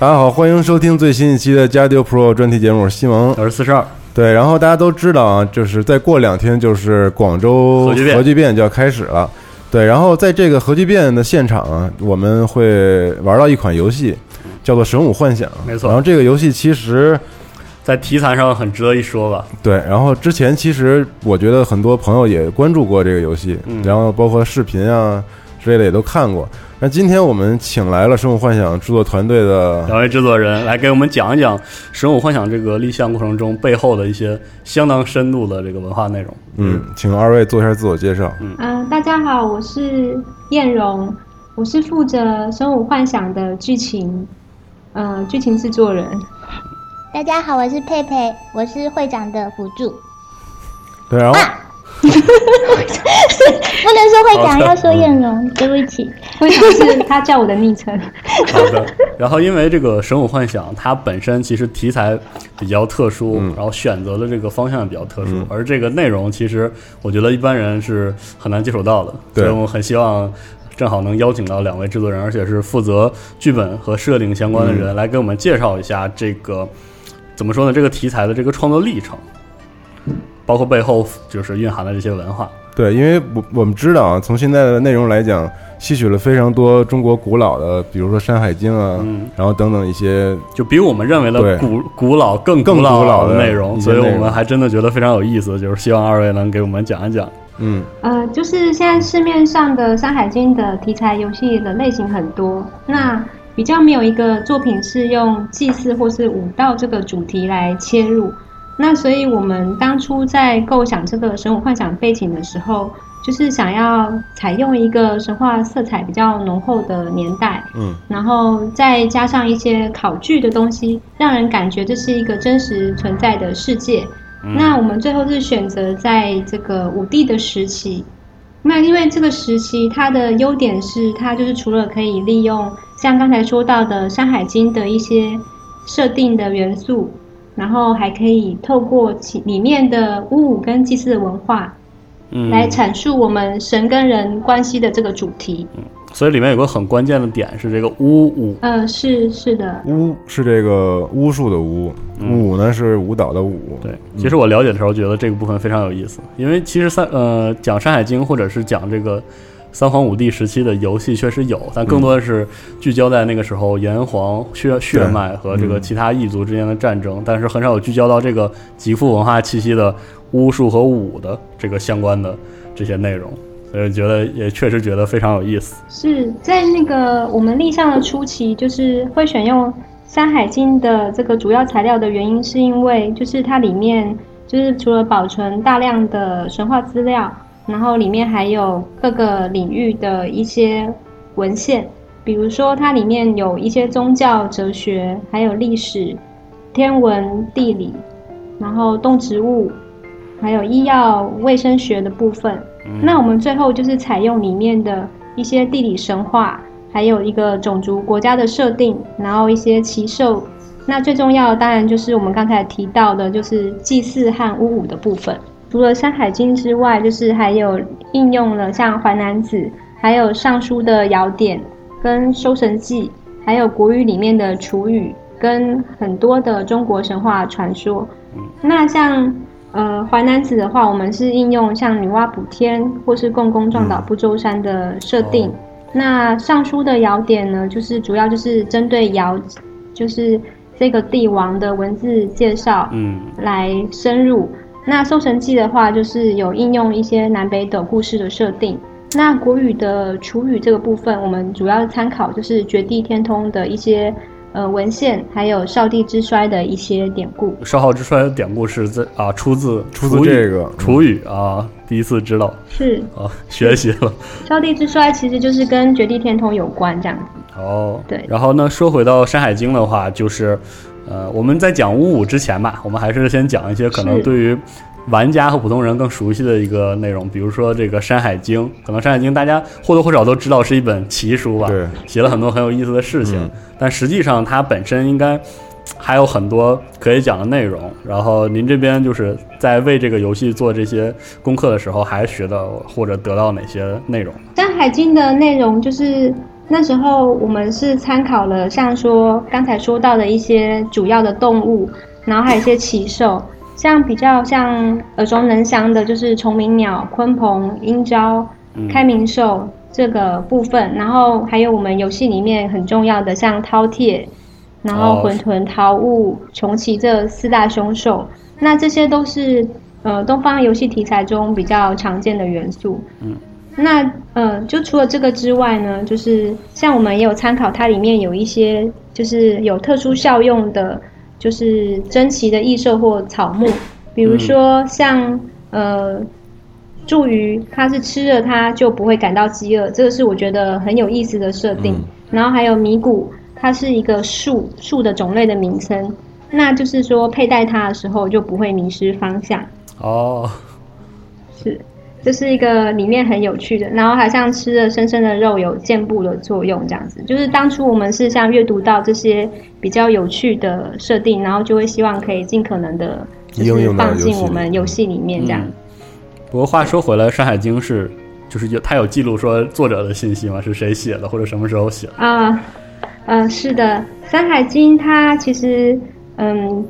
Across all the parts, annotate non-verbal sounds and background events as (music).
大家好，欢迎收听最新一期的加丢 Pro 专题节目，我是西蒙。我是四十二，对，然后大家都知道啊，就是再过两天就是广州核聚变就要开始了。对，然后在这个核聚变的现场啊，我们会玩到一款游戏，叫做《神武幻想》。没错然后这个游戏其实在题材上很值得一说吧？对，然后之前其实我觉得很多朋友也关注过这个游戏，嗯然后包括视频啊之类的也都看过。那今天我们请来了《神武幻想》制作团队的两位制作人来给我们讲一讲《神武幻想》这个立项过程中背后的一些相当深度的这个文化内容。嗯，请二位做一下自我介绍。嗯、大家好，我是燕荣，我是负责《生物幻想》的剧情，呃，剧情制作人。大家好，我是佩佩，我是会长的辅助。对，然后啊 (laughs) 不能说会讲，要说艳荣，对不起。会长是他叫我的昵称。好的。(laughs) 然后因为这个《神武幻想》它本身其实题材比较特殊，然后选择的这个方向也比较特殊，而这个内容其实我觉得一般人是很难接触到的，对所以我很希望。正好能邀请到两位制作人，而且是负责剧本和设定相关的人，来给我们介绍一下这个怎么说呢？这个题材的这个创作历程，包括背后就是蕴含的这些文化。对，因为我我们知道啊，从现在的内容来讲，吸取了非常多中国古老的，比如说《山海经》啊，嗯然后等等一些，就比我们认为的古古老更更古老老的内容，所以我们还真的觉得非常有意思，就是希望二位能给我们讲一讲。嗯，呃，就是现在市面上的《山海经》的题材游戏的类型很多，那比较没有一个作品是用祭祀或是武道这个主题来切入。那所以我们当初在构想这个神武幻想背景的时候，就是想要采用一个神话色彩比较浓厚的年代，嗯，然后再加上一些考据的东西，让人感觉这是一个真实存在的世界。那我们最后是选择在这个武帝的时期，那因为这个时期它的优点是，它就是除了可以利用像刚才说到的《山海经》的一些设定的元素，然后还可以透过其里面的巫舞跟祭祀的文化，嗯，来阐述我们神跟人关系的这个主题。嗯所以里面有个很关键的点是这个巫舞，呃，是是的，巫是这个巫术的巫，舞呢是舞蹈的舞。对，其实我了解的时候觉得这个部分非常有意思，因为其实三呃讲《山海经》或者是讲这个三皇五帝时期的游戏确实有，但更多的是聚焦在那个时候炎黄血血脉和这个其他异族之间的战争，但是很少有聚焦到这个极富文化气息的巫术和武的这个相关的这些内容，所以觉得也确实觉得非常有意思。是在那个我们立项的初期，就是会选用《山海经》的这个主要材料的原因，是因为就是它里面就是除了保存大量的神话资料，然后里面还有各个领域的一些文献，比如说它里面有一些宗教、哲学，还有历史、天文、地理，然后动植物，还有医药卫生学的部分。那我们最后就是采用里面的一些地理神话，还有一个种族国家的设定，然后一些奇兽。那最重要的当然就是我们刚才提到的，就是祭祀和巫舞的部分。除了《山海经》之外，就是还有应用了像《淮南子》，还有《尚书》的尧典，跟《收神记》，还有国语里面的楚语，跟很多的中国神话传说。那像呃淮南子的话，我们是应用像女娲补天或是共工撞倒不周山的设定。那尚书的尧典呢，就是主要就是针对尧，就是这个帝王的文字介绍，嗯，来深入。那《搜神记》的话，就是有应用一些南北斗故事的设定。那国语的楚语这个部分，我们主要参考就是《绝地天通》的一些呃文献，还有少帝之衰的一些典故。少昊之衰的典故是在啊，出自出自这个楚语啊，第一次知道是啊，学习了。少帝之衰其实就是跟《绝地天通》有关这样子。哦，对然后呢，说回到《山海经》的话，就是，呃，我们在讲五五之前吧，我们还是先讲一些可能对于玩家和普通人更熟悉的一个内容，比如说这个《山海经》，可能《山海经》大家或多或少都知道是一本奇书吧，对，写了很多很有意思的事情，嗯但实际上它本身应该还有很多可以讲的内容。然后您这边就是在为这个游戏做这些功课的时候，还学到或者得到哪些内容？《山海经》的内容就是那时候我们是参考了像说刚才说到的一些主要的动物，然后还有一些奇兽，像比较像耳熟能详的，就是虫鸣鸟、鲲鹏、鹰鹫、开明兽这个部分，然后还有我们游戏里面很重要的像饕餮，然后哦。混沌、桃物、穷奇这四大凶兽，那这些都是呃东方游戏题材中比较常见的元素。那呃，就除了这个之外呢，就是像我们也有参考，它里面有一些就是有特殊效用的，就是珍奇的异兽或草木，比如说像、呃茱萸，它是吃了它就不会感到饥饿，这个是我觉得很有意思的设定。然后还有迷谷，它是一个树树的种类的名称，那就是说佩戴它的时候就不会迷失方向。哦，是，这是一个里面很有趣的，然后还像吃了深深的肉有健步的作用，这样子。就是当初我们是像阅读到这些比较有趣的设定，然后就会希望可以尽可能的，就是放进我们游戏里面这样。嗯不过话说回来，《山海经》是就是有它有记录说作者的信息吗？是谁写的，或者什么时候写的？啊，呃，是的，《山海经》它其实，嗯，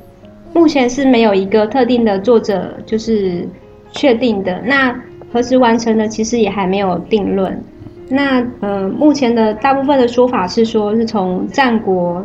目前是没有一个特定的作者就是确定的。那何时完成的，其实也还没有定论。那呃，目前的大部分的说法是说，是从战国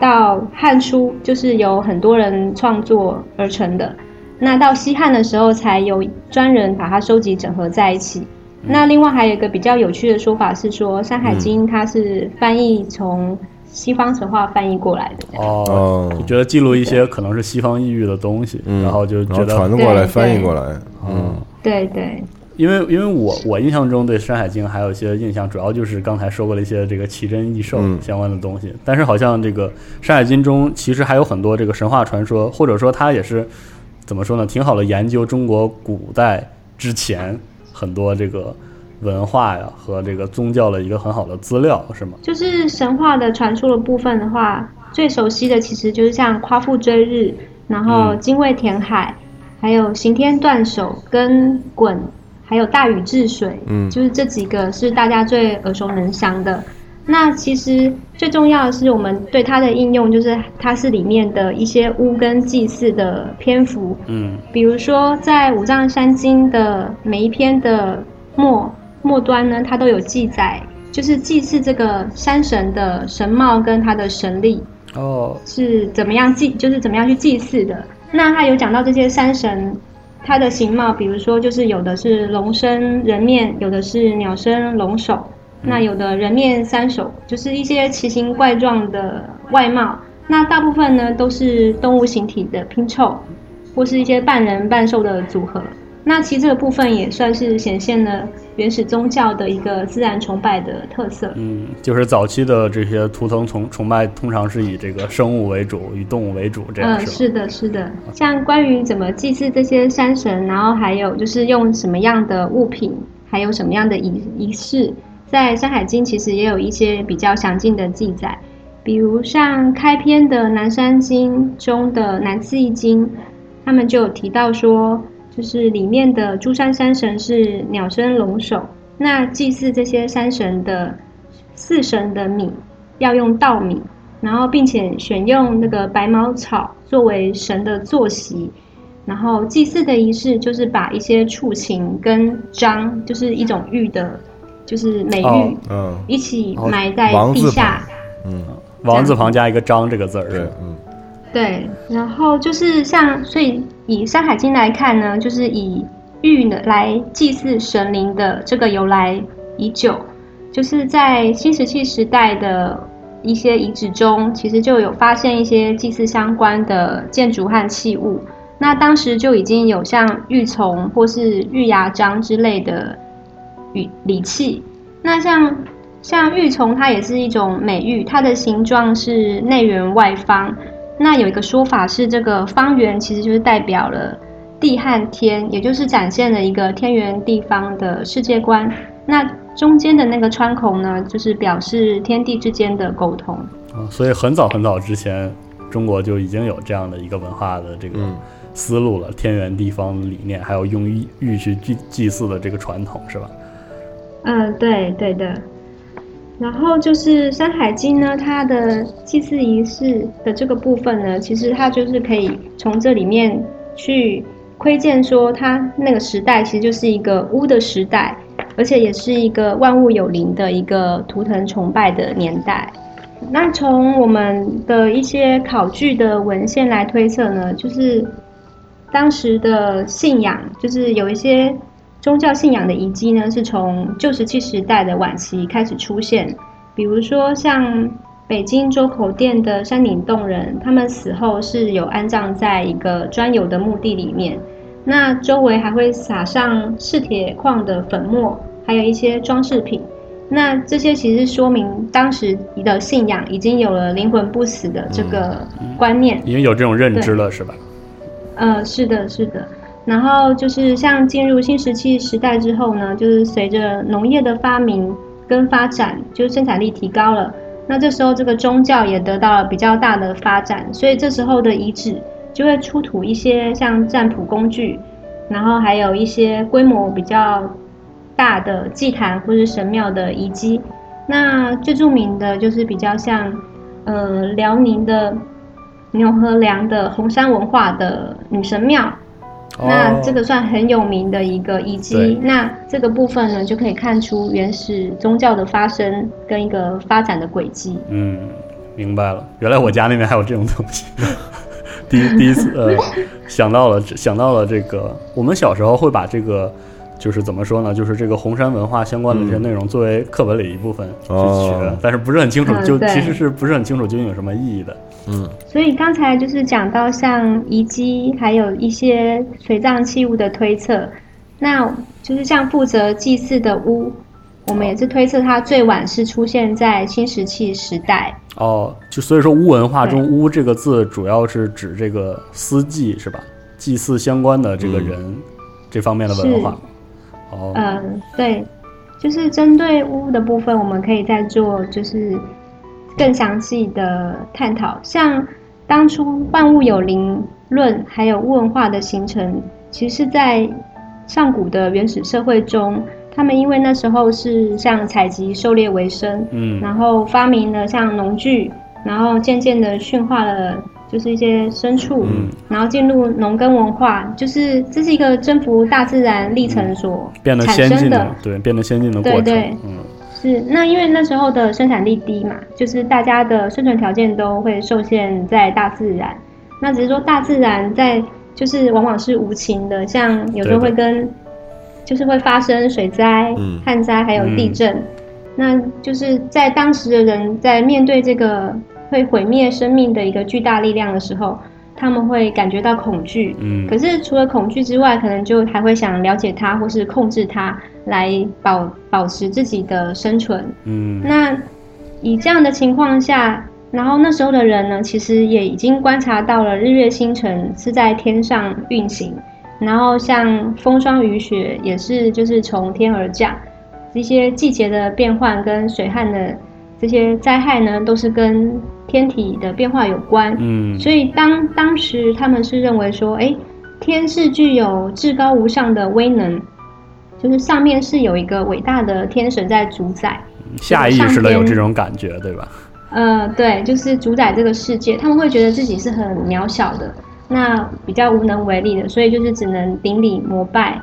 到汉初，就是有很多人创作而成的。那到西汉的时候，才有专人把它收集整合在一起。那另外还有一个比较有趣的说法是说，《山海经》它是翻译从西方神话翻译过来的。哦，哦就觉得记录一些可能是西方异域的东西，嗯然后就然后觉得传得过来，翻译过来，嗯，对对，因为因为我我印象中对《山海经》还有一些印象，主要就是刚才说过的一些这个奇珍异兽嗯相关的东西。但是好像这个《山海经》中其实还有很多这个神话传说，或者说它也是怎么说呢？挺好的研究中国古代之前很多这个文化呀和这个宗教的一个很好的资料，是吗？就是神话的传说的部分的话，最熟悉的其实就是像夸父追日，然后嗯精卫填海，还有刑天断手跟鲧，还有大禹治水，嗯就是这几个是大家最耳熟能详的。那其实最重要的是，我们对它的应用，就是它是里面的一些巫跟祭祀的篇幅，嗯比如说，在《五藏山经》的每一篇的末末端呢，它都有记载，就是祭祀这个山神的神貌跟他的神力哦是怎么样祭，就是怎么样去祭祀的。那他有讲到这些山神，他的形貌，比如说就是有的是龙身人面，有的是鸟身龙首，那有的人面三首，就是一些奇形怪状的外貌。那大部分呢都是动物形体的拼凑，或是一些半人半兽的组合。那其实这个部分也算是显现了原始宗教的一个自然崇拜的特色。嗯，就是早期的这些图腾崇崇拜，通常是以这个生物为主，以动物为主，这样嗯，是的，是的。像关于怎么祭祀这些山神，然后还有就是用什么样的物品，还有什么样的仪仪式，在《山海经》其实也有一些比较详尽的记载。比如像开篇的《南山经》中的《南次一经》，他们就有提到说，就是里面的诸山山神是鸟身龙首，那祭祀这些山神的四神的米要用稻米。然后并且选用那个白茅草作为神的坐席，然后祭祀的仪式就是把一些畜禽跟章，就是一种玉的，就是美哦玉，嗯一起埋在地下。嗯，王字旁加一个章这个字儿，对，嗯对，然后就是像，所以以《山海经》来看呢，就是以玉呢来祭祀神灵的这个由来已久，就是在新石器时代的一些遗址中，其实就有发现一些祭祀相关的建筑和器物。那当时就已经有像玉琮或是玉牙章之类的玉礼器。那像像玉琮，它也是一种美玉，它的形状是内圆外方。那有一个说法是，这个方圆其实就是代表了地和天，也就是展现了一个天圆地方的世界观。那中间的那个穿孔呢，就是表示天地之间的沟通。啊所以很早很早之前，中国就已经有这样的一个文化的这个嗯思路了，天圆地方理念，还有用玉玉去祭祭祀的这个传统，是吧？嗯，对对的。然后就是《山海经》呢，它的祭祀仪式的这个部分呢，其实它就是可以从这里面去窥见说，它那个时代其实就是一个巫的时代，而且也是一个万物有灵的一个图腾崇拜的年代。那从我们的一些考据的文献来推测呢，就是当时的信仰，就是有一些宗教信仰的遗迹呢，是从旧石器时代的晚期开始出现。比如说像北京周口店的山顶洞人，他们死后是有安葬在一个专有的墓地里面，那周围还会撒上赤铁矿的粉末，还有一些装饰品。那这些其实说明当时的信仰已经有了灵魂不死的这个观念。已经有这种认知了，是吧？呃，是的，是的。然后就是像进入新石器时代之后呢，就是随着农业的发明跟发展，就是生产力提高了。那这时候这个宗教也得到了比较大的发展，所以这时候的遗址就会出土一些像占卜工具，然后还有一些规模比较大的祭坛或是神庙的遗迹。那最著名的就是比较像，呃，辽宁的牛河梁的红山文化的女神庙。那这个算很有名的一个遗迹。那这个部分呢，就可以看出原始宗教的发生跟一个发展的轨迹。嗯，明白了，原来我家那边还有这种东西。(laughs) 第一第一次呃 (laughs) 想到了想到了这个，我们小时候会把这个就是怎么说呢，就是这个红山文化相关的这些内容作为课本里一部分去学，哦但是不是很清楚，就其实是不是很清楚究竟有什么意义的。嗯。所以刚才就是讲到像遗迹，还有一些随葬器物的推测，那就是像负责祭祀的巫，我们也是推测它最晚是出现在新石器时代。哦，就所以说巫文化中“对。巫”这个字主要是指这个司祭是吧？祭祀相关的这个人、这方面的文化。哦，嗯，对，就是针对巫的部分，我们可以再做就是更详细的探讨。像当初万物有灵论还有巫文化的形成，其实是在上古的原始社会中，他们因为那时候是像采集狩猎为生，嗯然后发明了像农具，然后渐渐的驯化了就是一些牲畜，嗯然后进入农耕文化，就是这是一个征服大自然历程所变得产先进生的。对，变得先进的过程。对对嗯是，那因为那时候的生产力低嘛，就是大家的生存条件都会受限在大自然。那只是说大自然在就是往往是无情的，像有时候会跟就是会发生水灾、嗯旱灾还有地震。那就是在当时的人在面对这个会毁灭生命的一个巨大力量的时候，他们会感觉到恐惧。嗯可是除了恐惧之外，可能就还会想了解它，或是控制它，来保保持自己的生存。嗯那以这样的情况下，然后那时候的人呢，其实也已经观察到了日月星辰是在天上运行，然后像风霜雨雪也是就是从天而降，这些季节的变换跟水旱的这些灾害呢，都是跟天体的变化有关。嗯所以当当时他们是认为说，哎，天是具有至高无上的威能，就是上面是有一个伟大的天神在主宰。下意识的有这种感觉，对吧？呃，对，就是主宰这个世界，他们会觉得自己是很渺小的，那比较无能为力的，所以就是只能顶礼膜拜，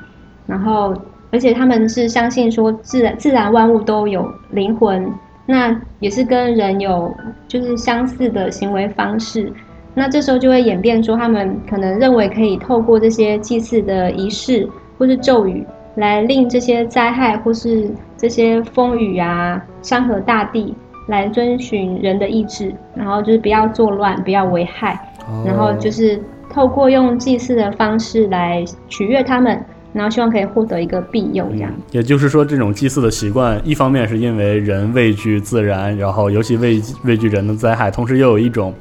然后而且他们是相信说自然自然万物都有灵魂，那也是跟人有就是相似的行为方式，那这时候就会演变出他们可能认为可以透过这些祭祀的仪式或是咒语，来令这些灾害或是这些风雨啊、山河大地。来遵循人的意志，然后就是不要作乱，不要危害，然后就是透过用祭祀的方式来取悦他们，然后希望可以获得一个庇佑，这样。也就是说，这种祭祀的习惯，一方面是因为人畏惧自然，然后尤其畏畏惧人的灾害，同时又有一种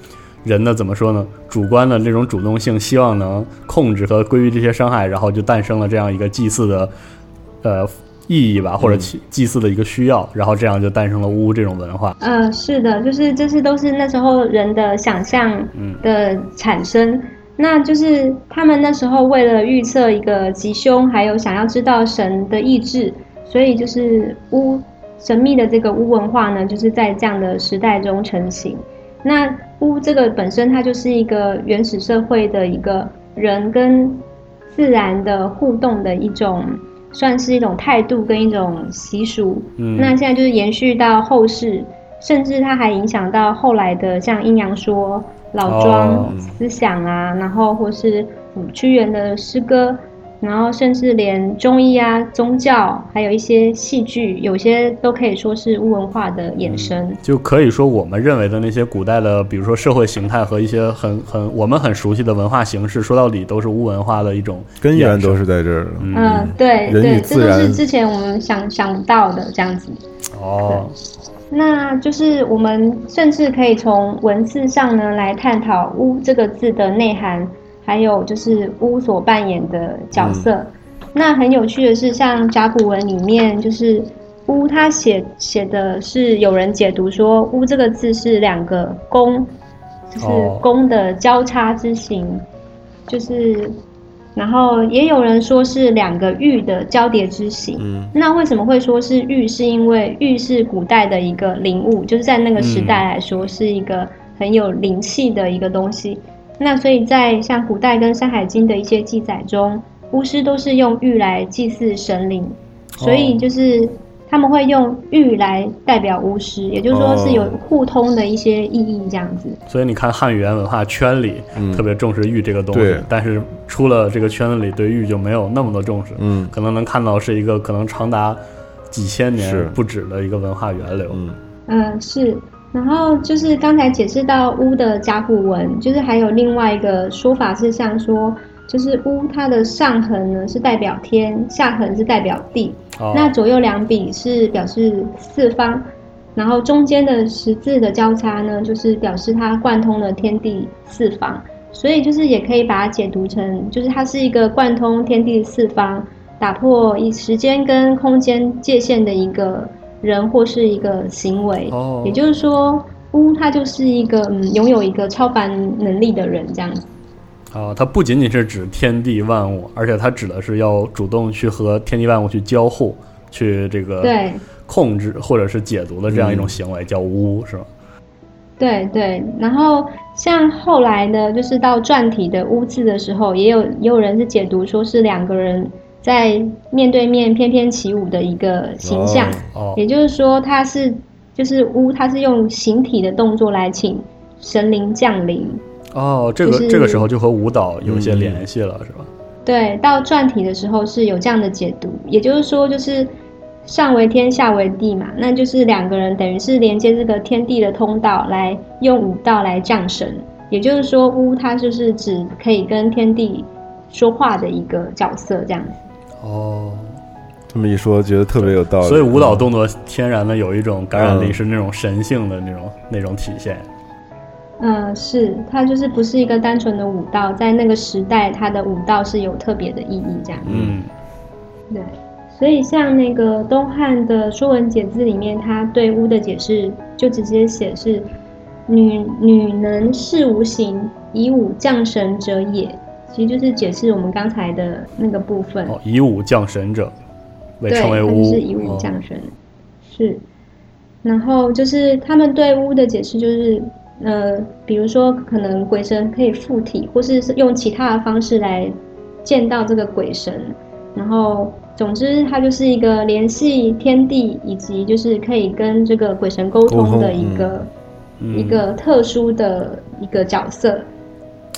人呢怎么说呢，主观的这种主动性，希望能控制和规避这些伤害，然后就诞生了这样一个祭祀的，呃。意义吧，或者祭祭祀的一个需要，然后这样就诞生了巫这种文化。嗯，是的，就是这些都是那时候人的想象的产生。那就是他们那时候为了预测一个吉凶，还有想要知道神的意志，所以就是巫神秘的这个巫文化呢，就是在这样的时代中成型。那巫这个本身它就是一个原始社会的一个人跟自然的互动的一种。算是一种态度跟一种习俗，嗯，那现在就是延续到后世，甚至它还影响到后来的像阴阳说、老庄思想啊，然后或是屈原的诗歌。然后甚至连中医啊、宗教，还有一些戏剧，有些都可以说是巫文化的衍生。就可以说，我们认为的那些古代的，比如说社会形态和一些很很我们很熟悉的文化形式，说到底都是巫文化的一种根源，都是在这儿。嗯，对对，这都是之前我们想想不到的这样子。哦，那就是我们甚至可以从文字上呢来探讨“巫”这个字的内涵。还有就是巫所扮演的角色，那很有趣的是，像甲骨文里面，就是巫他写写的是有人解读说，巫这个字是两个弓，就是弓的交叉之形，就是然后也有人说是两个玉的交叠之形。嗯，那为什么会说是玉？是因为玉是古代的一个灵物，就是在那个时代来说是一个很有灵气的一个东西。那所以在像古代跟《山海经》的一些记载中，巫师都是用玉来祭祀神灵，所以就是他们会用玉来代表巫师，也就是说是有互通的一些意义这样子。所以你看汉语言文化圈里特别重视玉这个东西，但是出了这个圈子里对玉就没有那么多重视。嗯，可能能看到是一个可能长达几千年不止的一个文化源流。嗯，嗯是。然后就是刚才解释到巫的甲骨文，就是还有另外一个说法是像说，就是巫它的上横呢是代表天，下横是代表地，那左右两笔是表示四方，然后中间的十字的交叉呢，就是表示它贯通了天地四方，所以就是也可以把它解读成，就是它是一个贯通天地四方，打破以时间跟空间界限的一个。人或是一个行为，也就是说，巫他就是一个嗯，拥有一个超凡能力的人，这样子。哦，它不仅仅是指天地万物，而且它指的是要主动去和天地万物去交互，去这个对控制或者是解读的这样一种行为，叫巫，是吗？对对。然后像后来呢，就是到篆体的巫字的时候，也有也有人是解读说是两个人。在面对面翩翩起舞的一个形象，也就是说，他是就是巫，他是用形体的动作来请神灵降临。哦，这个这个时候就和舞蹈有一些联系了，是吧？对，到篆体的时候是有这样的解读，也就是说，就是上为天，下为地嘛，那就是两个人等于是连接这个天地的通道，来用武道来降神。也就是说，巫他就是指可以跟天地说话的一个角色，这样子。哦，这么一说，觉得特别有道理。所以舞蹈动作天然的有一种感染力，是那种神性的那种那种体现。嗯，是它就是不是一个单纯的舞蹈，在那个时代，它的舞蹈是有特别的意义，这样。嗯，对。所以像那个东汉的《说文解字》里面，他对巫的解释就直接写是“女女能视无形，以武降神者也”。其实就是解释我们刚才的那个部分。哦，以武降神者，被称为巫。是以武降神，是。然后就是他们对巫的解释就是，呃，比如说可能鬼神可以附体，或是用其他的方式来见到这个鬼神，然后总之它就是一个联系天地以及就是可以跟这个鬼神沟通的一个、嗯一个特殊的一个角色。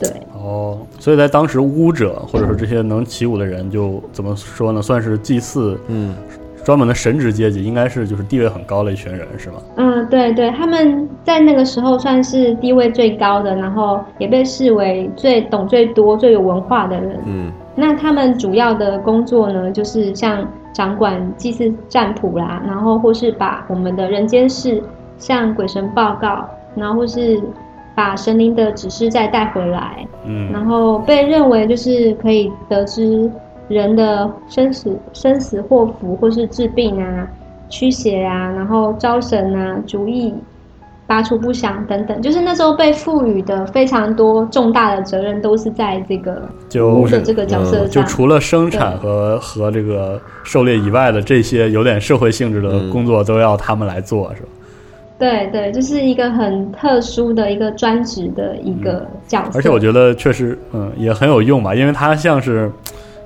对，哦，所以在当时巫者或者说这些能起舞的人，就怎么说呢？算是祭祀，嗯，专门的神职阶级，应该是就是地位很高的一群人，是吗？嗯，对对，他们在那个时候算是地位最高的，然后也被视为最懂最多、最有文化的人。嗯，那他们主要的工作呢，就是像掌管祭祀占卜啦，然后或是把我们的人间事向鬼神报告，然后或是把神灵的指示再带回来，嗯然后被认为就是可以得知人的生死、生死祸福，或是治病啊、驱邪啊，然后招神啊、主意、拔除不祥等等，就是那时候被赋予的非常多重大的责任，都是在这个就巫的这个角色上。就除了生产和和这个狩猎以外的这些有点社会性质的工作，都要他们来做，是吧？对对，就是一个很特殊的一个专职的一个角色。而且我觉得确实，嗯，也很有用吧，因为它像是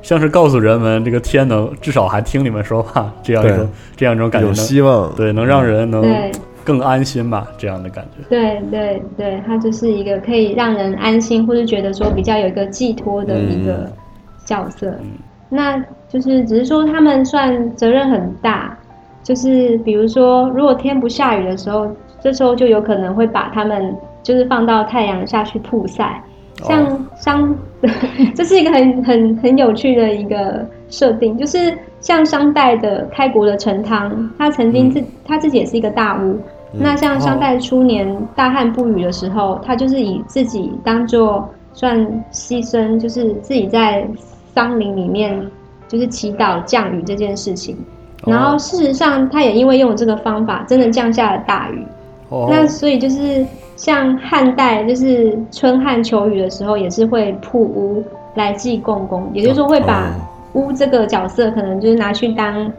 像是告诉人们，这个天能至少还听你们说话，这样一种这样一种感觉有希望对，能让人能对更安心吧，这样的感觉。对对对，它就是一个可以让人安心，或者觉得说比较有一个寄托的一个角色。那就是只是说他们算责任很大，就是比如说如果天不下雨的时候，这时候就有可能会把他们就是放到太阳下去曝晒。像商，(laughs) 这是一个很很很有趣的一个设定，就是像商代的开国的陈汤，他曾经自、他自己也是一个大巫。那像商代初年大旱不雨的时候，他就是以自己当做算牺牲，就是自己在桑林里面就是祈祷降雨这件事情。然后事实上，他也因为用这个方法，真的降下了大雨。哦。那所以就是像汉代，就是春旱求雨的时候，也是会铺屋来祭共工，也就是说会把巫这个角色可能就是拿去当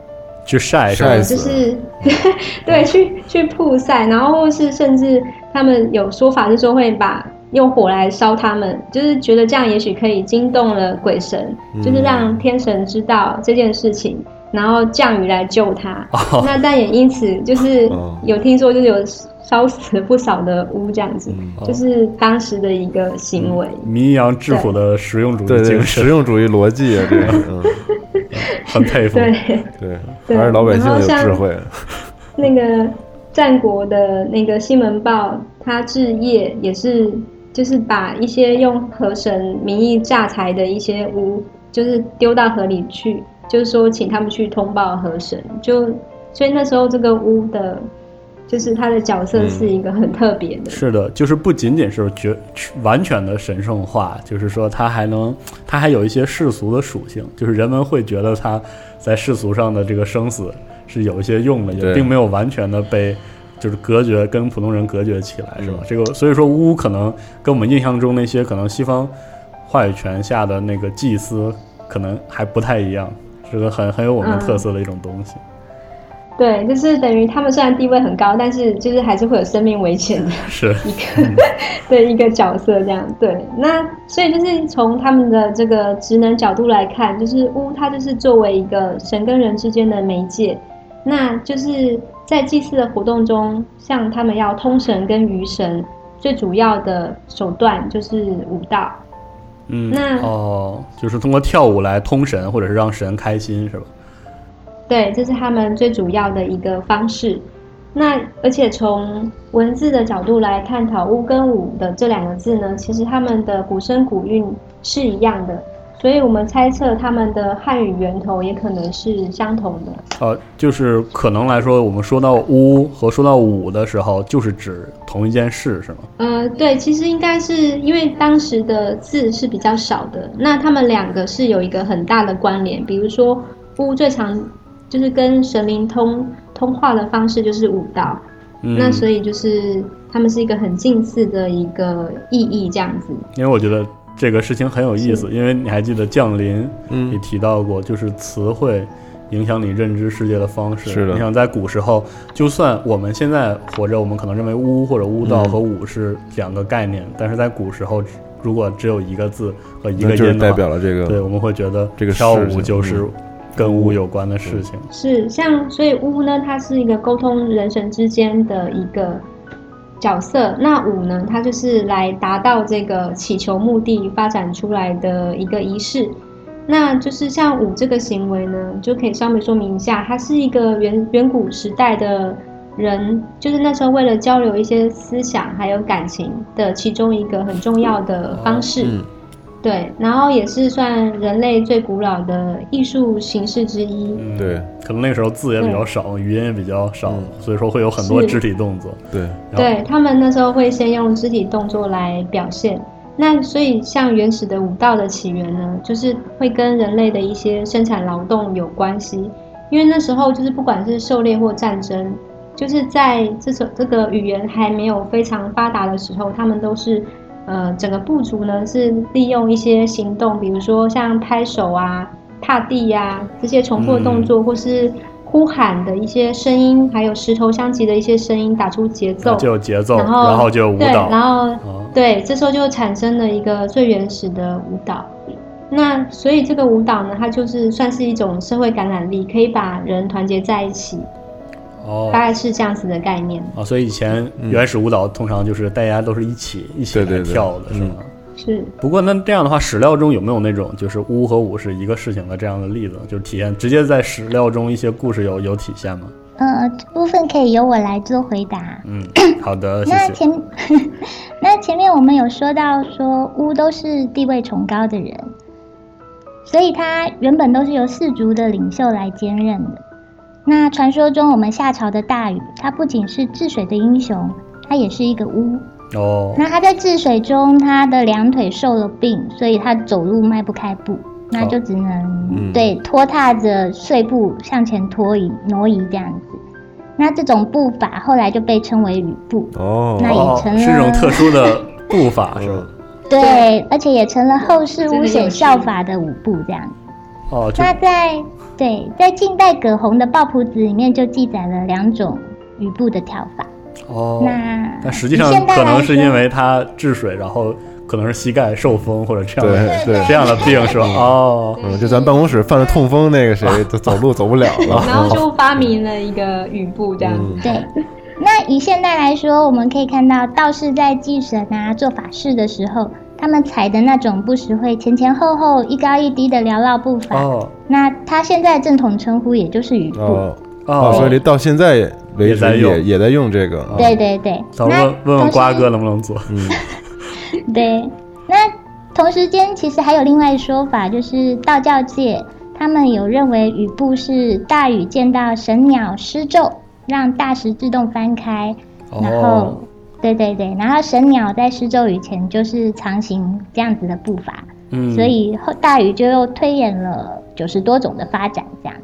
去晒晒，就是 (laughs) 对去去曝晒，然后或是甚至他们有说法是说会把用火来烧他们，就是觉得这样也许可以惊动了鬼神，嗯就是让天神知道这件事情，然后降雨来救他。哦。那但也因此就是有听说就是有烧死不少的屋这样子，嗯。就是当时的一个行为。民扬致富的实用主义对对，精神，实用主义逻辑啊，这个，嗯，(laughs) 很佩服。对。对，对还是老百姓有智慧。那个战国的那个西门豹，他治业也是，就是把一些用河神名义诈财的一些屋，就是丢到河里去，就是说请他们去通报河神。就所以那时候这个巫的，就是他的角色是一个很特别的。是的，就是不仅仅是绝完全的神圣化，就是说他还能，他还有一些世俗的属性，就是人们会觉得他在世俗上的这个生死是有一些用的，也并没有完全的被就是隔绝跟普通人隔绝起来，是吧？嗯这个所以说巫可能跟我们印象中那些可能西方话语权下的那个祭司可能还不太一样，是个很很有我们嗯特色的一种东西。对，就是等于他们虽然地位很高，但是就是还是会有生命危险的。是一个 (laughs) 对一个角色，这样对。那所以就是从他们的这个职能角度来看，就是巫它就是作为一个神跟人之间的媒介，那就是在祭祀的活动中，像他们要通神跟娱神，最主要的手段就是舞蹈。嗯，那哦，就是通过跳舞来通神，或者是让神开心，是吧？对，这是他们最主要的一个方式。那而且从文字的角度来探讨“巫”跟“舞”的这两个字呢，其实他们的古声古韵是一样的，所以我们猜测他们的汉语源头也可能是相同的。呃，就是可能来说，我们说到巫和说到武的时候，就是指同一件事，是吗？呃，对，其实应该是因为当时的字是比较少的，那他们两个是有一个很大的关联。比如说，巫最常就是跟神灵通通话的方式就是舞蹈，嗯那所以就是他们是一个很近似的一个意义这样子。因为我觉得这个事情很有意思，因为你还记得降临嗯。也提到过，就是词汇影响你认知世界的方式。是的。你想在古时候，就算我们现在活着，我们可能认为巫或者巫道嗯和武是两个概念，但是在古时候，如果只有一个字和一那就是代个音的话，表了这个对，我们会觉得这个跳舞就是嗯。跟巫有关的事情。是像，所以巫呢，它是一个沟通人神之间的一个角色。那五呢，它就是来达到这个祈求目的发展出来的一个仪式。那就是像五这个行为呢，就可以稍微说明一下，它是一个远远古时代的人，就是那时候为了交流一些思想还有感情的其中一个很重要的方式。对，然后也是算人类最古老的艺术形式之一。嗯，对，可能那个时候字也比较少，语言也比较少，所以说会有很多肢体动作。对，对他们那时候会先用肢体动作来表现。那所以像原始的舞蹈的起源呢，就是会跟人类的一些生产劳动有关系。因为那时候就是不管是狩猎或战争，就是在这首这个语言还没有非常发达的时候，他们都是呃整个部族呢是利用一些行动，比如说像拍手啊、踏地呀、这些重复的动作，或是呼喊的一些声音，还有石头相击的一些声音，打出节奏，就有节奏，然后然后就有舞对，蹈。然后、哦对，这时候就产生了一个最原始的舞蹈。那所以这个舞蹈呢，它就是算是一种社会感染力，可以把人团结在一起，哦大概是这样子的概念。哦，所以以前原始舞蹈通常就是大家都是一起一起来跳的，是吗？是不过那这样的话，史料中有没有那种就是巫和舞是一个事情的这样的例子？就是体现直接在史料中一些故事有有体现吗？呃，这部分可以由我来做回答。嗯，好的，谢谢。那前 (laughs) 那前面我们有说到说巫都是地位崇高的人，所以他原本都是由氏族的领袖来兼任的。那传说中我们夏朝的大禹，他不仅是治水的英雄，他也是一个巫。哦，那他在治水中，他的两腿受了病，所以他走路迈不开步，那就只能、嗯对拖踏着碎步向前拖移挪移这样子。那这种步法后来就被称为吕步。哦，那也哦，成了是一种特殊的 (laughs) 步法，是吧？对，而且也成了后世巫显效法的舞步这样。哦，那在对在近代葛洪的《抱朴子》里面就记载了两种雨布的跳法。哦，那但实际上可能是因为他治水，然后可能是膝盖受风或者这样的对对这样的病是吧？哦，嗯，就咱办公室犯了痛风，那个谁都 (laughs) 走路走不了了。然后就发明了一个雨布这样子。嗯对，那以现代来说，我们可以看到道士在祭神啊、做法事的时候，他们踩的那种不时会前前后后、一高一低的缭绕步伐。哦那他现在正统称呼也就是雨步。哦哦，所以到现在为止也在用也也在用这个。对对对，咱那问问瓜哥能不能做？嗯，(laughs) 对，那同时间其实还有另外一说法，就是道教界他们有认为雨步是大禹见到神鸟施咒，让大石自动翻开，然后、哦，对对对，然后神鸟在施咒语前就是长行这样子的步伐，嗯，所以后大禹就又推演了九十多种的发展这样。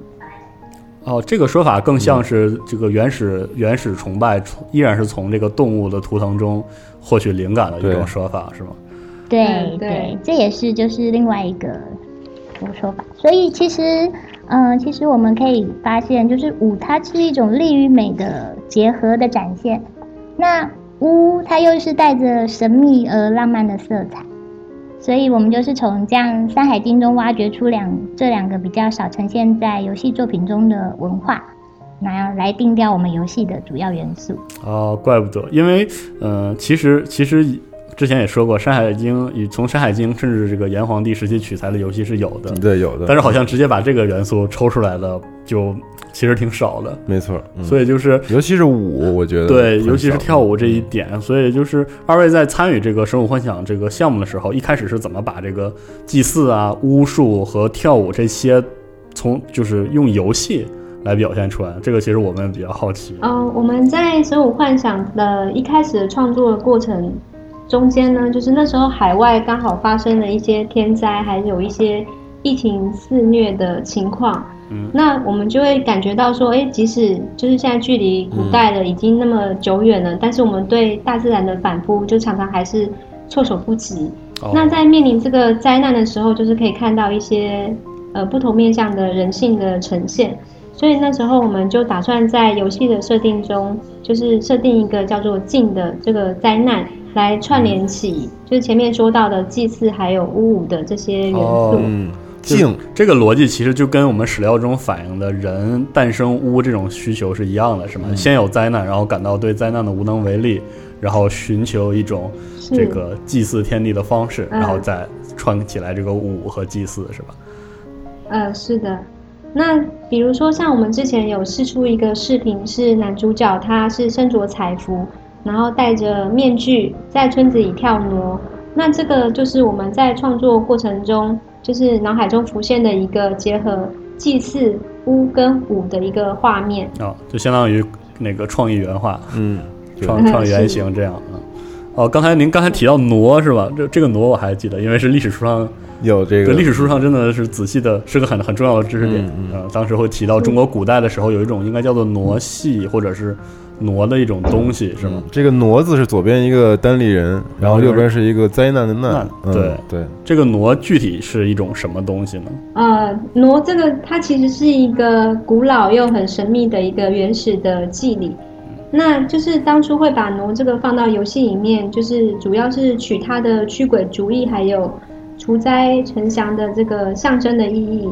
哦，这个说法更像是这个原始原始崇拜，依然是从这个动物的图腾中获取灵感的一种说法，是吗？对嗯对对，这也是就是另外一个一个说法。所以其实，嗯、其实我们可以发现，就是舞它是一种力与美的结合的展现。那巫它又是带着神秘而浪漫的色彩，所以我们就是从这样《山海经》中挖掘出两这两个比较少呈现在游戏作品中的文化，然后来定调我们游戏的主要元素。哦，怪不得，因为呃，其实其实之前也说过，《山海经》与从《山海经》甚至这个炎黄帝时期取材的游戏是有的，对，有的。但是好像直接把这个元素抽出来了就其实挺少的，没错，嗯所以就是尤其是舞，我觉得对，尤其是跳舞这一点，所以就是二位在参与这个《神武幻想》这个项目的时候，一开始是怎么把这个祭祀啊、巫术和跳舞这些从就是用游戏来表现出来？这个其实我们比较好奇。嗯，我们在《神武幻想》的一开始的创作的过程中间呢，就是那时候海外刚好发生了一些天灾，还有一些疫情肆虐的情况。嗯那我们就会感觉到说，哎，即使就是现在距离古代的已经那么久远了，但是我们对大自然的反扑就常常还是措手不及。哦那在面临这个灾难的时候，就是可以看到一些呃不同面向的人性的呈现。所以那时候我们就打算在游戏的设定中，就是设定一个叫做“镜”的这个灾难，来串联起就是前面说到的祭祀还有巫舞的这些元素。哦嗯，就静这个逻辑其实就跟我们史料中反映的人诞生屋这种需求是一样的，是吗？先有灾难，然后感到对灾难的无能为力，然后寻求一种这个祭祀天地的方式，嗯然后再串起来这个舞和祭祀，是吧？呃，是的。那比如说，像我们之前有试出一个视频，是男主角他是身着彩服，然后戴着面具在村子里跳挪。那这个就是我们在创作过程中，就是脑海中浮现的一个结合祭祀、巫跟舞的一个画面。哦，就相当于那个创意原画，嗯，(laughs) 创创意原型这样啊。哦，刚才您刚才提到傩是吧？这这个傩我还记得，因为是历史书上有这个历史书上真的是仔细的，是个很很重要的知识点。嗯呃，当时会提到中国古代的时候有一种应该叫做傩戏或者是挪的一种东西，是吗？这个“挪”字是左边一个单立人，然后右边是一个灾难的“难难”。嗯对对，这个挪具体是一种什么东西呢？呃，挪这个它其实是一个古老又很神秘的一个原始的祭礼。那就是当初会把挪这个放到游戏里面，就是主要是取它的驱鬼主义，还有除灾成祥的这个象征的意义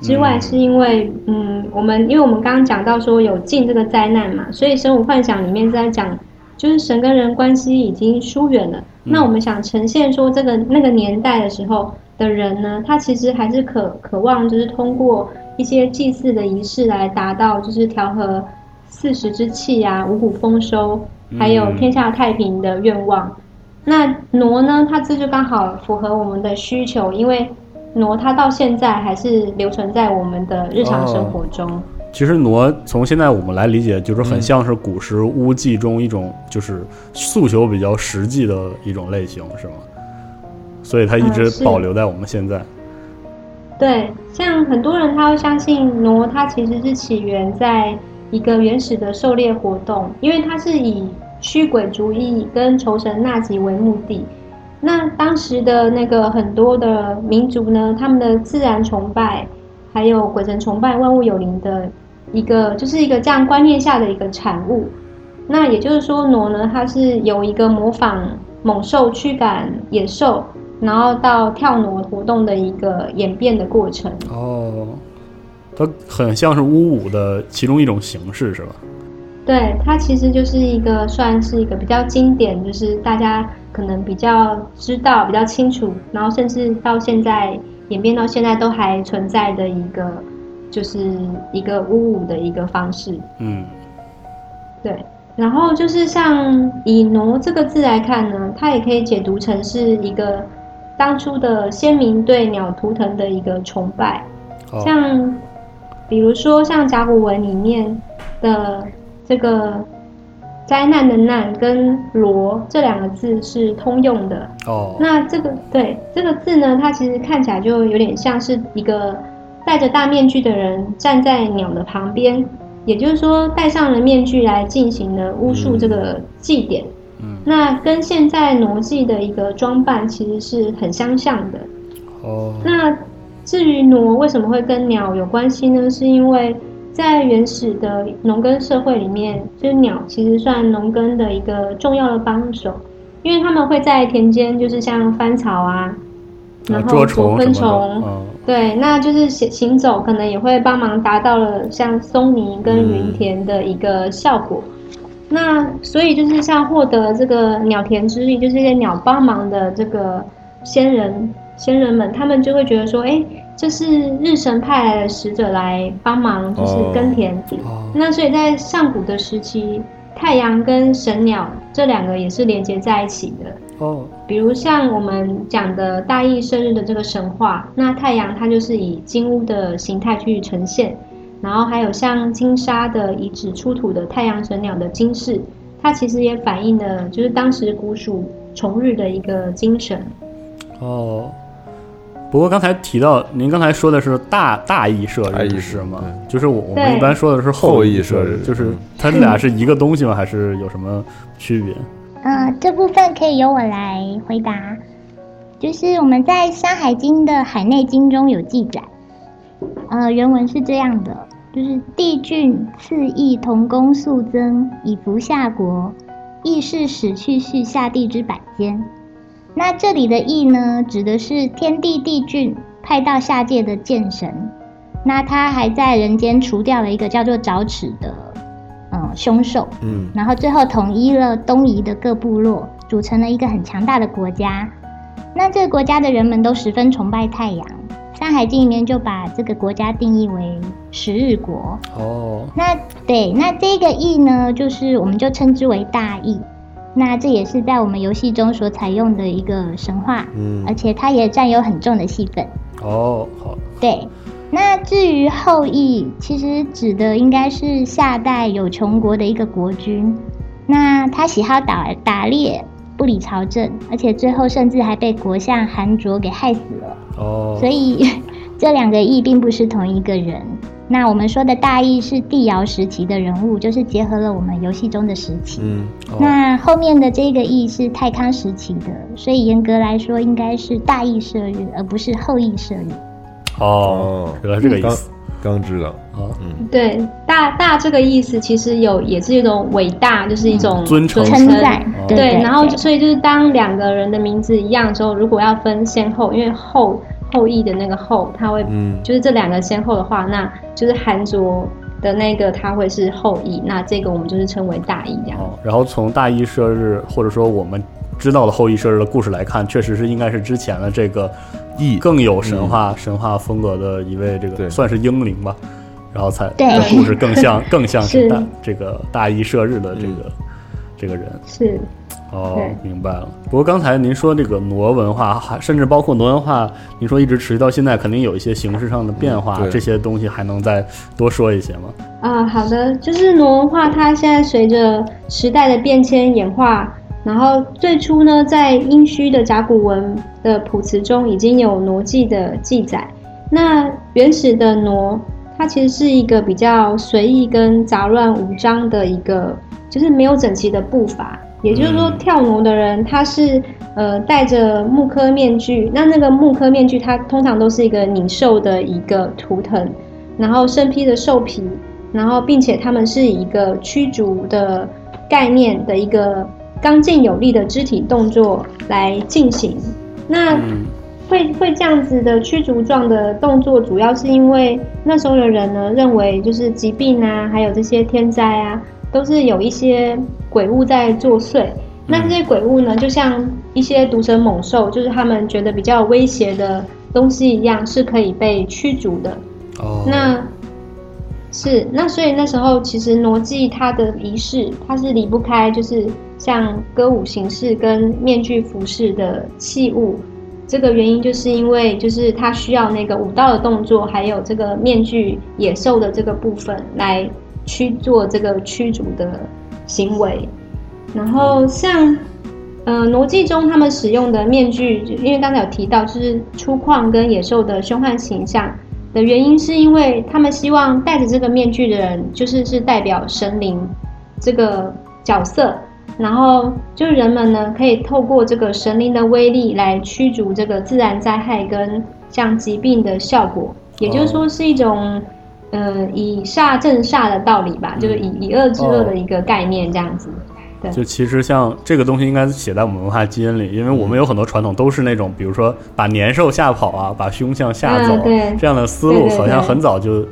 之外，是因为嗯，我们因为我们刚刚讲到说有进这个灾难嘛，所以《神武幻想》里面在讲，就是神跟人关系已经疏远了。那我们想呈现说这个那个年代的时候的人呢，他其实还是渴渴望，就是通过一些祭祀的仪式来达到，就是调和四时之气啊、五谷丰收，还有天下太平的愿望。那挪呢，它这就刚好符合我们的需求，因为挪它到现在还是留存在我们的日常生活中。其实挪从现在我们来理解，就是很像是古时巫祭中一种就是诉求比较实际的一种类型，是吗？所以它一直保留在我们现在。对，像很多人他会相信挪，它其实是起源在一个原始的狩猎活动，因为它是以驱鬼逐疫跟酬神纳吉为目的。那当时的那个很多的民族呢，他们的自然崇拜，还有鬼神崇拜、万物有灵的一个，就是一个这样观念下的一个产物。那也就是说，挪呢，它是有一个模仿猛兽驱赶野兽，然后到跳挪活动的一个演变的过程。哦，它很像是巫舞的其中一种形式，是吧？对，它其实就是一个算是一个比较经典，就是大家可能比较知道、比较清楚，然后甚至到现在演变到现在都还存在的一个，就是一个巫舞的一个方式。嗯，对，然后就是像以“挪”这个字来看呢，它也可以解读成是一个当初的先民对鸟图腾的一个崇拜，哦。像比如说像甲骨文里面的这个灾难的“难”跟“罗”这两个字是通用的。哦，那这个对这个字呢，它其实看起来就有点像是一个戴着大面具的人站在鸟的旁边，也就是说戴上了面具来进行了巫术这个祭典。嗯，那跟现在傩祭的一个装扮其实是很相像的。哦，那至于傩为什么会跟鸟有关系呢？是因为在原始的农耕社会里面，就是鸟其实算农耕的一个重要的帮手，因为他们会在田间，就是像翻草啊，然后捉捉昆虫对，那就是行行走可能也会帮忙达到了像松泥跟云田的一个效果。那所以就是像获得这个鸟田之力，就是这些鸟帮忙的这个仙人仙人们，他们就会觉得说，哎，这是日神派来的使者来帮忙，就是耕田。哦，那所以在上古的时期，太阳跟神鸟这两个也是连接在一起的。哦，比如像我们讲的大义生日的这个神话，那太阳它就是以金乌的形态去呈现，然后还有像金沙的遗址出土的太阳神鸟的金饰，它其实也反映了就是当时古蜀崇日的一个精神。哦。不过刚才提到，您刚才说的是大大义社大义社日是吗对？就是我我们一般说的是后羿羿射日就是嗯它俩是一个东西吗？还是有什么区别？(laughs) 呃，这部分可以由我来回答。就是我们在《山海经》的《海内经》中有记载，呃，原文是这样的，就是帝俊赐义同公速增，以服夏国，义是使去续下地之百间。那这里的义呢，指的是天地帝俊派到下界的剑神，那他还在人间除掉了一个叫做凿齿的，嗯，凶兽，嗯然后最后统一了东夷的各部落，组成了一个很强大的国家。那这个国家的人们都十分崇拜太阳，《山海经》里面就把这个国家定义为十日国。哦，那对，那这个义呢，就是我们就称之为大义。那这也是在我们游戏中所采用的一个神话，嗯而且它也占有很重的戏份。哦，好，对，那至于后羿，其实指的应该是夏代有穷国的一个国君。那他喜好打打猎，不理朝政，而且最后甚至还被国相韩卓给害死了。哦，所以 (laughs) 这两个羿并不是同一个人。那我们说的大羿是帝尧时期的人物，就是结合了我们游戏中的时期。嗯，那后面的这个羿是太康时期的，所以严格来说应该是大羿射日，而不是后羿射日。哦，原来这个意思。刚知道。啊，嗯，对，大大这个意思其实有也是一种伟大，就是一种尊称。称。赞对对，对然后所以就是当两个人的名字一样之后，如果要分先后，因为后后羿的那个后，他会嗯。就是这两个先后的话，那就是韩卓的那个他会是后羿，那这个我们就是称为大羿这样。哦，然后从大羿射日，或者说我们知道的后羿射日的故事来看，确实是应该是之前的这个羿更有神话、神话风格的一位这个算是英灵吧，然后才对。的故事更像 (laughs) 更像是是大这个大羿射日的这个、这个人。是，哦，明白了。不过刚才您说这个挪文化，还甚至包括挪文化，您说一直持续到现在，肯定有一些形式上的变化，嗯这些东西还能再多说一些吗？啊、好的，就是挪文化，它现在随着时代的变迁演化，然后最初呢，在殷墟的甲骨文的谱词中已经有挪记的记载。那原始的挪，它其实是一个比较随意跟杂乱无章的一个，就是没有整齐的步伐。也就是说，跳挪的人他是呃戴着木刻面具，那那个木刻面具它通常都是一个拟兽的一个图腾，然后身披着兽皮，然后并且他们是以一个驱逐的概念的一个刚劲有力的肢体动作来进行。那嗯会会这样子的驱逐状的动作，主要是因为那时候的人呢认为就是疾病啊，还有这些天灾啊，都是有一些鬼物在作祟。那这些鬼物呢，就像一些毒蛇猛兽，就是他们觉得比较威胁的东西一样，是可以被驱逐的。哦，那是那所以那时候其实傩祭它的仪式，它是离不开就是像歌舞形式跟面具服饰的器物。这个原因就是因为就是它需要那个舞蹈的动作，还有这个面具野兽的这个部分来去做这个驱逐的行为。然后像呃挪祭中他们使用的面具，因为刚才有提到就是粗犷跟野兽的凶悍形象。的原因是因为他们希望戴着这个面具的人，就是是代表神灵这个角色，然后就是人们呢可以透过这个神灵的威力来驱逐这个自然灾害跟像疾病的效果，也就是说是一种。呃，以煞镇煞的道理吧，就是以以恶制恶的一个概念，这样子。对，就其实像这个东西应该写在我们文化基因里，因为我们有很多传统都是那种，比如说把年兽吓跑啊，把凶相吓走，这样的思路好像很早就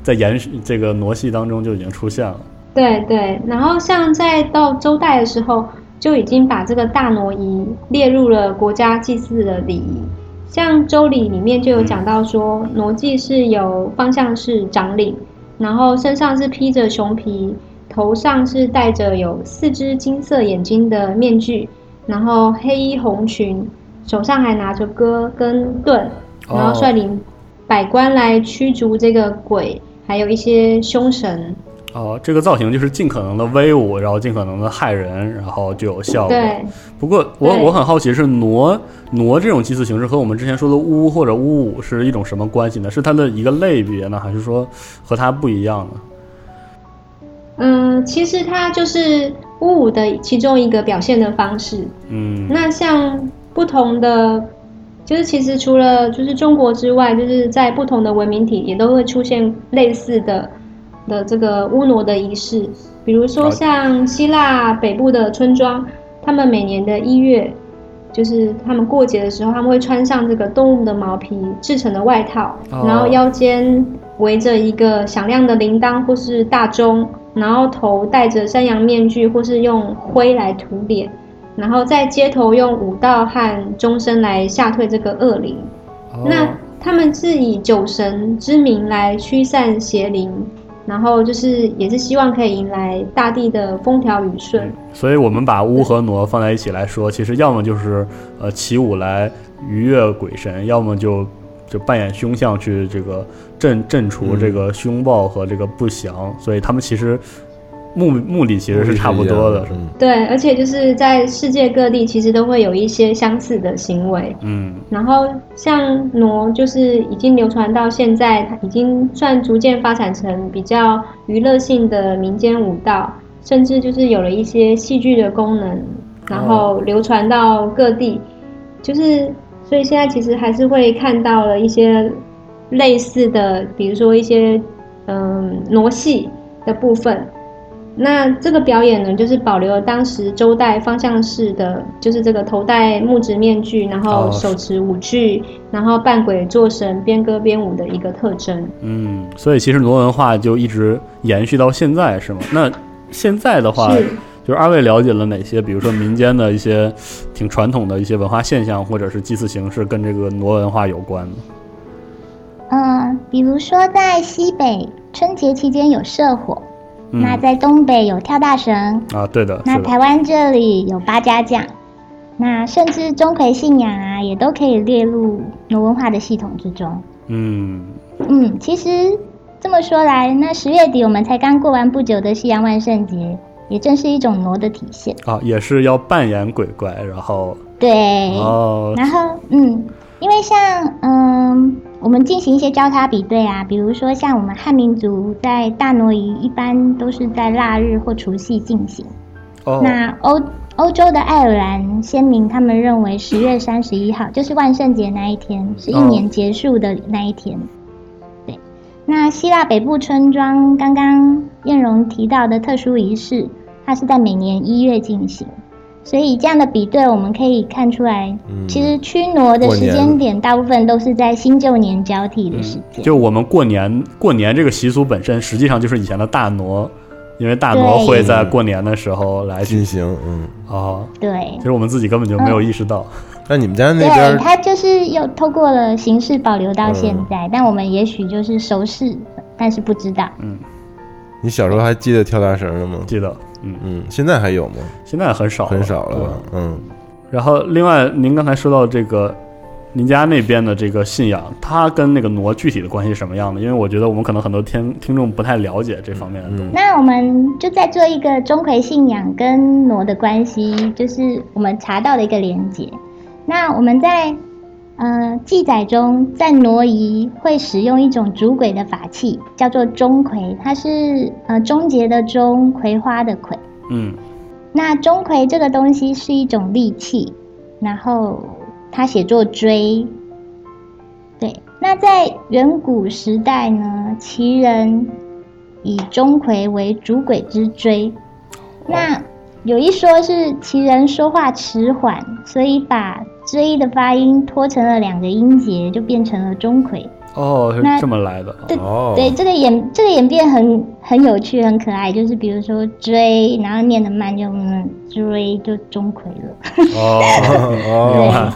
在延续这个傩戏当中就已经出现了。对对，然后像在到周代的时候，就已经把这个大挪移列入了国家祭祀的礼仪。像《周礼》里面就有讲到说，傩祭是由方向是长领，然后身上是披着熊皮，头上是戴着有四只金色眼睛的面具，然后黑衣红裙，手上还拿着戈跟盾，然后率领百官来驱逐这个鬼，还有一些凶神。哦，这个造型就是尽可能的威武，然后尽可能的害人，然后就有效果。对，不过我我很好奇，是挪挪这种祭祀形式和我们之前说的巫或者巫舞是一种什么关系呢？是它的一个类别呢，还是说和它不一样呢？嗯，其实它就是巫舞的其中一个表现的方式。嗯，那像不同的就是其实除了就是中国之外，就是在不同的文明体也都会出现类似的的这个巫傩的仪式，比如说像希腊北部的村庄，他们每年的一月，就是他们过节的时候，他们会穿上这个动物的毛皮制成的外套，哦然后腰间围着一个响亮的铃铛或是大钟，然后头戴着山羊面具或是用灰来涂脸。然后在街头用舞蹈和钟声来吓退这个恶灵。那他们是以酒神之名来驱散邪灵，然后就是也是希望可以迎来大地的风调雨顺。所以我们把巫和傩放在一起来说，其实要么就是呃起舞来愉悦鬼神，要么就就扮演凶相去这个镇镇除这个凶暴和这个不祥。所以他们其实目目的其实是差不多的，嗯对，而且就是在世界各地其实都会有一些相似的行为。嗯然后像傩，就是已经流传到现在，它已经算逐渐发展成比较娱乐性的民间舞蹈，甚至就是有了一些戏剧的功能，然后流传到各地。就是所以现在其实还是会看到了一些类似的，比如说一些嗯傩戏的部分。那这个表演呢，就是保留了当时周代方向式的，就是这个头戴木质面具，然后哦手持舞具，然后扮鬼作神，边歌边舞的一个特征。嗯，所以其实傩文化就一直延续到现在，是吗？那现在的话，是就是二位了解了哪些，比如说民间的一些挺传统的一些文化现象，或者是祭祀形式，跟这个傩文化有关的？嗯，比如说在西北春节期间有社火，嗯。那在东北有跳大神，啊，对的，那，台湾这里有八家将，那甚至钟馗信仰啊，也都可以列入傩文化的系统之中。嗯，嗯，其实这么说来，那十月底我们才刚过完不久的西洋万圣节，也正是一种傩的体现。啊，也是要扮演鬼怪，然后对，哦，然后嗯，因为像嗯，我们进行一些交叉比对啊，比如说像我们汉民族在大挪移一般都是在腊日或除夕进行，哦，那欧欧洲的爱尔兰先民他们认为十月三十一号就是万圣节那一天，是一年结束的那一天。对，那希腊北部村庄刚刚燕荣提到的特殊仪式，它是在每年一月进行。所以这样的比对，我们可以看出来，嗯。其实驱挪的时间点大部分都是在新旧年交替的时间。就我们过年过年这个习俗本身，实际上就是以前的大挪，因为大挪会在过年的时候来进行，嗯，哦，对。其，实我们自己根本就没有意识到。那你们家那对，边它就是又透过了形式保留到现嗯。在，但我们也许就是熟视，但是不知道。嗯。你小时候还记得跳大绳的吗？记得，嗯，嗯，现在还有吗？现在很少很少了吧？嗯，然后，另外，您刚才说到这个，您家那边的这个信仰，它跟那个傩具体的关系是什么样的？因为我觉得我们可能很多听听众不太了解这方面的东西。那我们就在做一个钟馗信仰跟傩的关系，就是我我们查到的一个连接。那我们在呃记载中，在挪移会使用一种主鬼的法器，叫做钟馗，它是呃终结的钟，葵花的葵。嗯那钟馗这个东西是一种利器，然后它写作锥。对，那在远古时代呢，齐人以钟馗为主鬼之锥。那有一说是齐人说话迟缓，所以把锥的发音拖成了两个音节，就变成了钟馗。哦，是那这么来的。对、哦对，这个演这个演变很很有趣，很可爱。就是比如说追，然后念得慢就嗯追就钟馗了。哦，(laughs) 明白。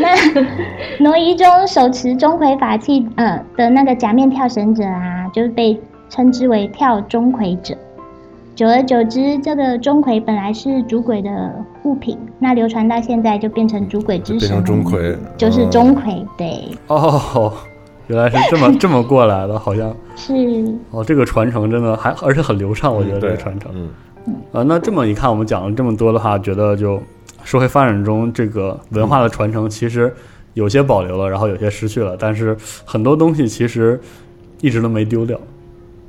那挪移中手持钟馗法器呃的那个假面跳绳者啊，就是被称之为跳钟馗者。久而久之，这个钟馗本来是主鬼的物品，那流传到现在就变成主鬼之变神，成钟馗，就是哦钟馗。对，哦，原来是这么 (laughs) 这么过来的，好像是哦，这个传承真的还而且很流畅，我觉得这个传承。嗯，啊，那这么一看，我们讲了这么多的话，觉得就社会发展中这个文化的传承，其实有些保留了，然后有些失去了，但是很多东西其实一直都没丢掉，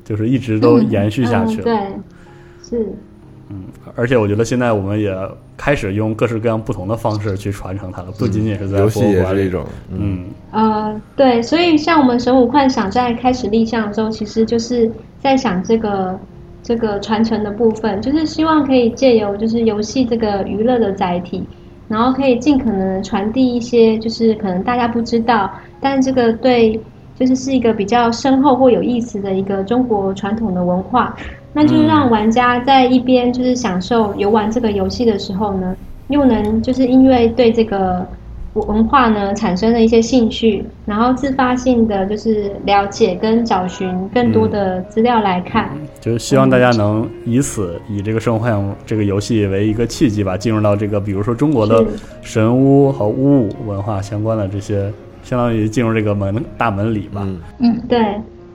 就是一直都延续下去了。嗯、对，是。嗯，而且我觉得现在我们也开始用各式各样不同的方式去传承它了，不仅仅是在游戏博物馆里也是一种，嗯呃，对，所以像我们神武幻想在开始立项的时候，其实就是在想这个这个传承的部分，就是希望可以借由就是游戏这个娱乐的载体，然后可以尽可能传递一些就是可能大家不知道，但这个对就是是一个比较深厚或有意思的一个中国传统的文化，那就是让玩家在一边就是享受游玩这个游戏的时候呢，又能就是因为对这个文化呢产生了一些兴趣，然后自发性的就是了解跟找寻更多的资料来看。就是希望大家能以此以这个《生活幻想》这个游戏为一个契机吧，进入到这个比如说中国的神巫和巫武文化相关的这些，相当于进入这个门大门里吧。嗯，对，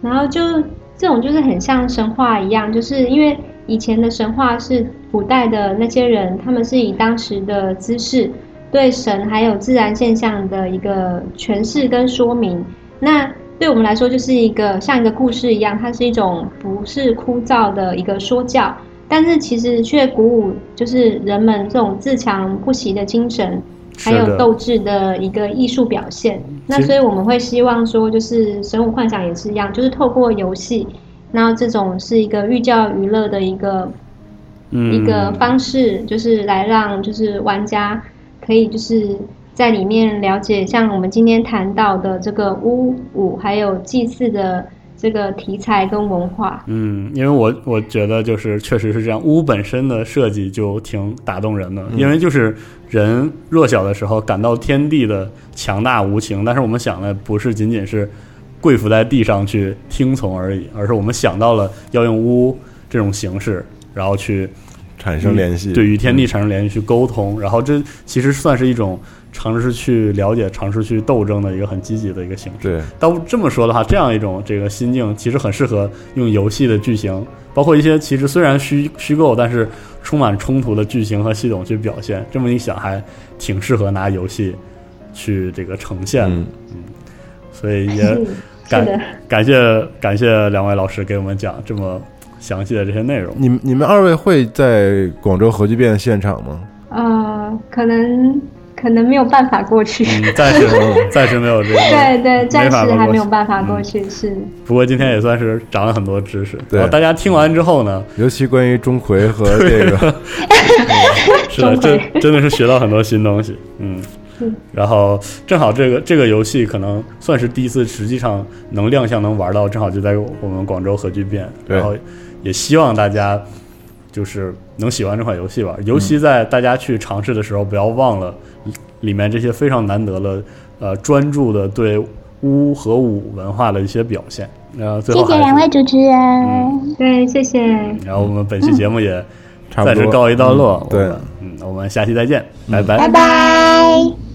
然后就这种就是很像神话一样，就是因为以前的神话是古代的那些人，他们是以当时的姿势对神还有自然现象的一个诠释跟说明。那对我们来说，就是一个像一个故事一样，它是一种不是枯燥的一个说教，但是其实却鼓舞就是人们这种自强不息的精神。还有斗志的一个艺术表现。那所以我们会希望说，就是《神武幻想》也是一样，就是透过游戏，那这种是一个寓教于乐的一个、嗯，一个方式，就是来让就是玩家可以就是在里面了解，像我们今天谈到的这个巫舞还有祭祀的这个题材跟文化。嗯，因为我我觉得就是确实是这样，屋本身的设计就挺打动人的，因为就是人弱小的时候感到天地的强大无情，但是我们想的不是仅仅是跪伏在地上去听从而已，而是我们想到了要用屋这种形式，然后去产生联系，对与天地产生联系，去沟通，然后这其实算是一种尝试去了解、尝试去斗争的一个很积极的一个形式。对，到这么说的话，这样一种这个心境，其实很适合用游戏的剧情，包括一些其实虽然虚虚构，但是充满冲突的剧情和系统去表现。这么一想，还挺适合拿游戏去这个呈现。嗯嗯，所以也 (laughs) 感，感谢感谢两位老师给我们讲这么详细的这些内容。你们你们二位会在广州核聚变现场吗？呃，可能可能没有办法过去。嗯，暂时 (laughs) 暂时没有这个。对对，暂时还没有办法过去，是。不过今天也算是长了很多知识。对然后大家听完之后呢，尤其关于钟馗和 (laughs) 这个，(laughs) 是的，钟真真的是学到很多新东西。嗯，然后正好这个这个游戏可能算是第一次，实际上能亮相能玩到，正好就在我们广州核聚变。对然后也希望大家就是能喜欢这款游戏吧。尤其在大家去尝试的时候，不要忘了里面这些非常难得的呃专注的对巫和舞文化的一些表现。呃，最谢谢两位主持人。对，谢谢。然后我们本期节目也 (laughs) 差不多暂时告一段落。嗯对，嗯，我们下期再见，拜拜拜拜。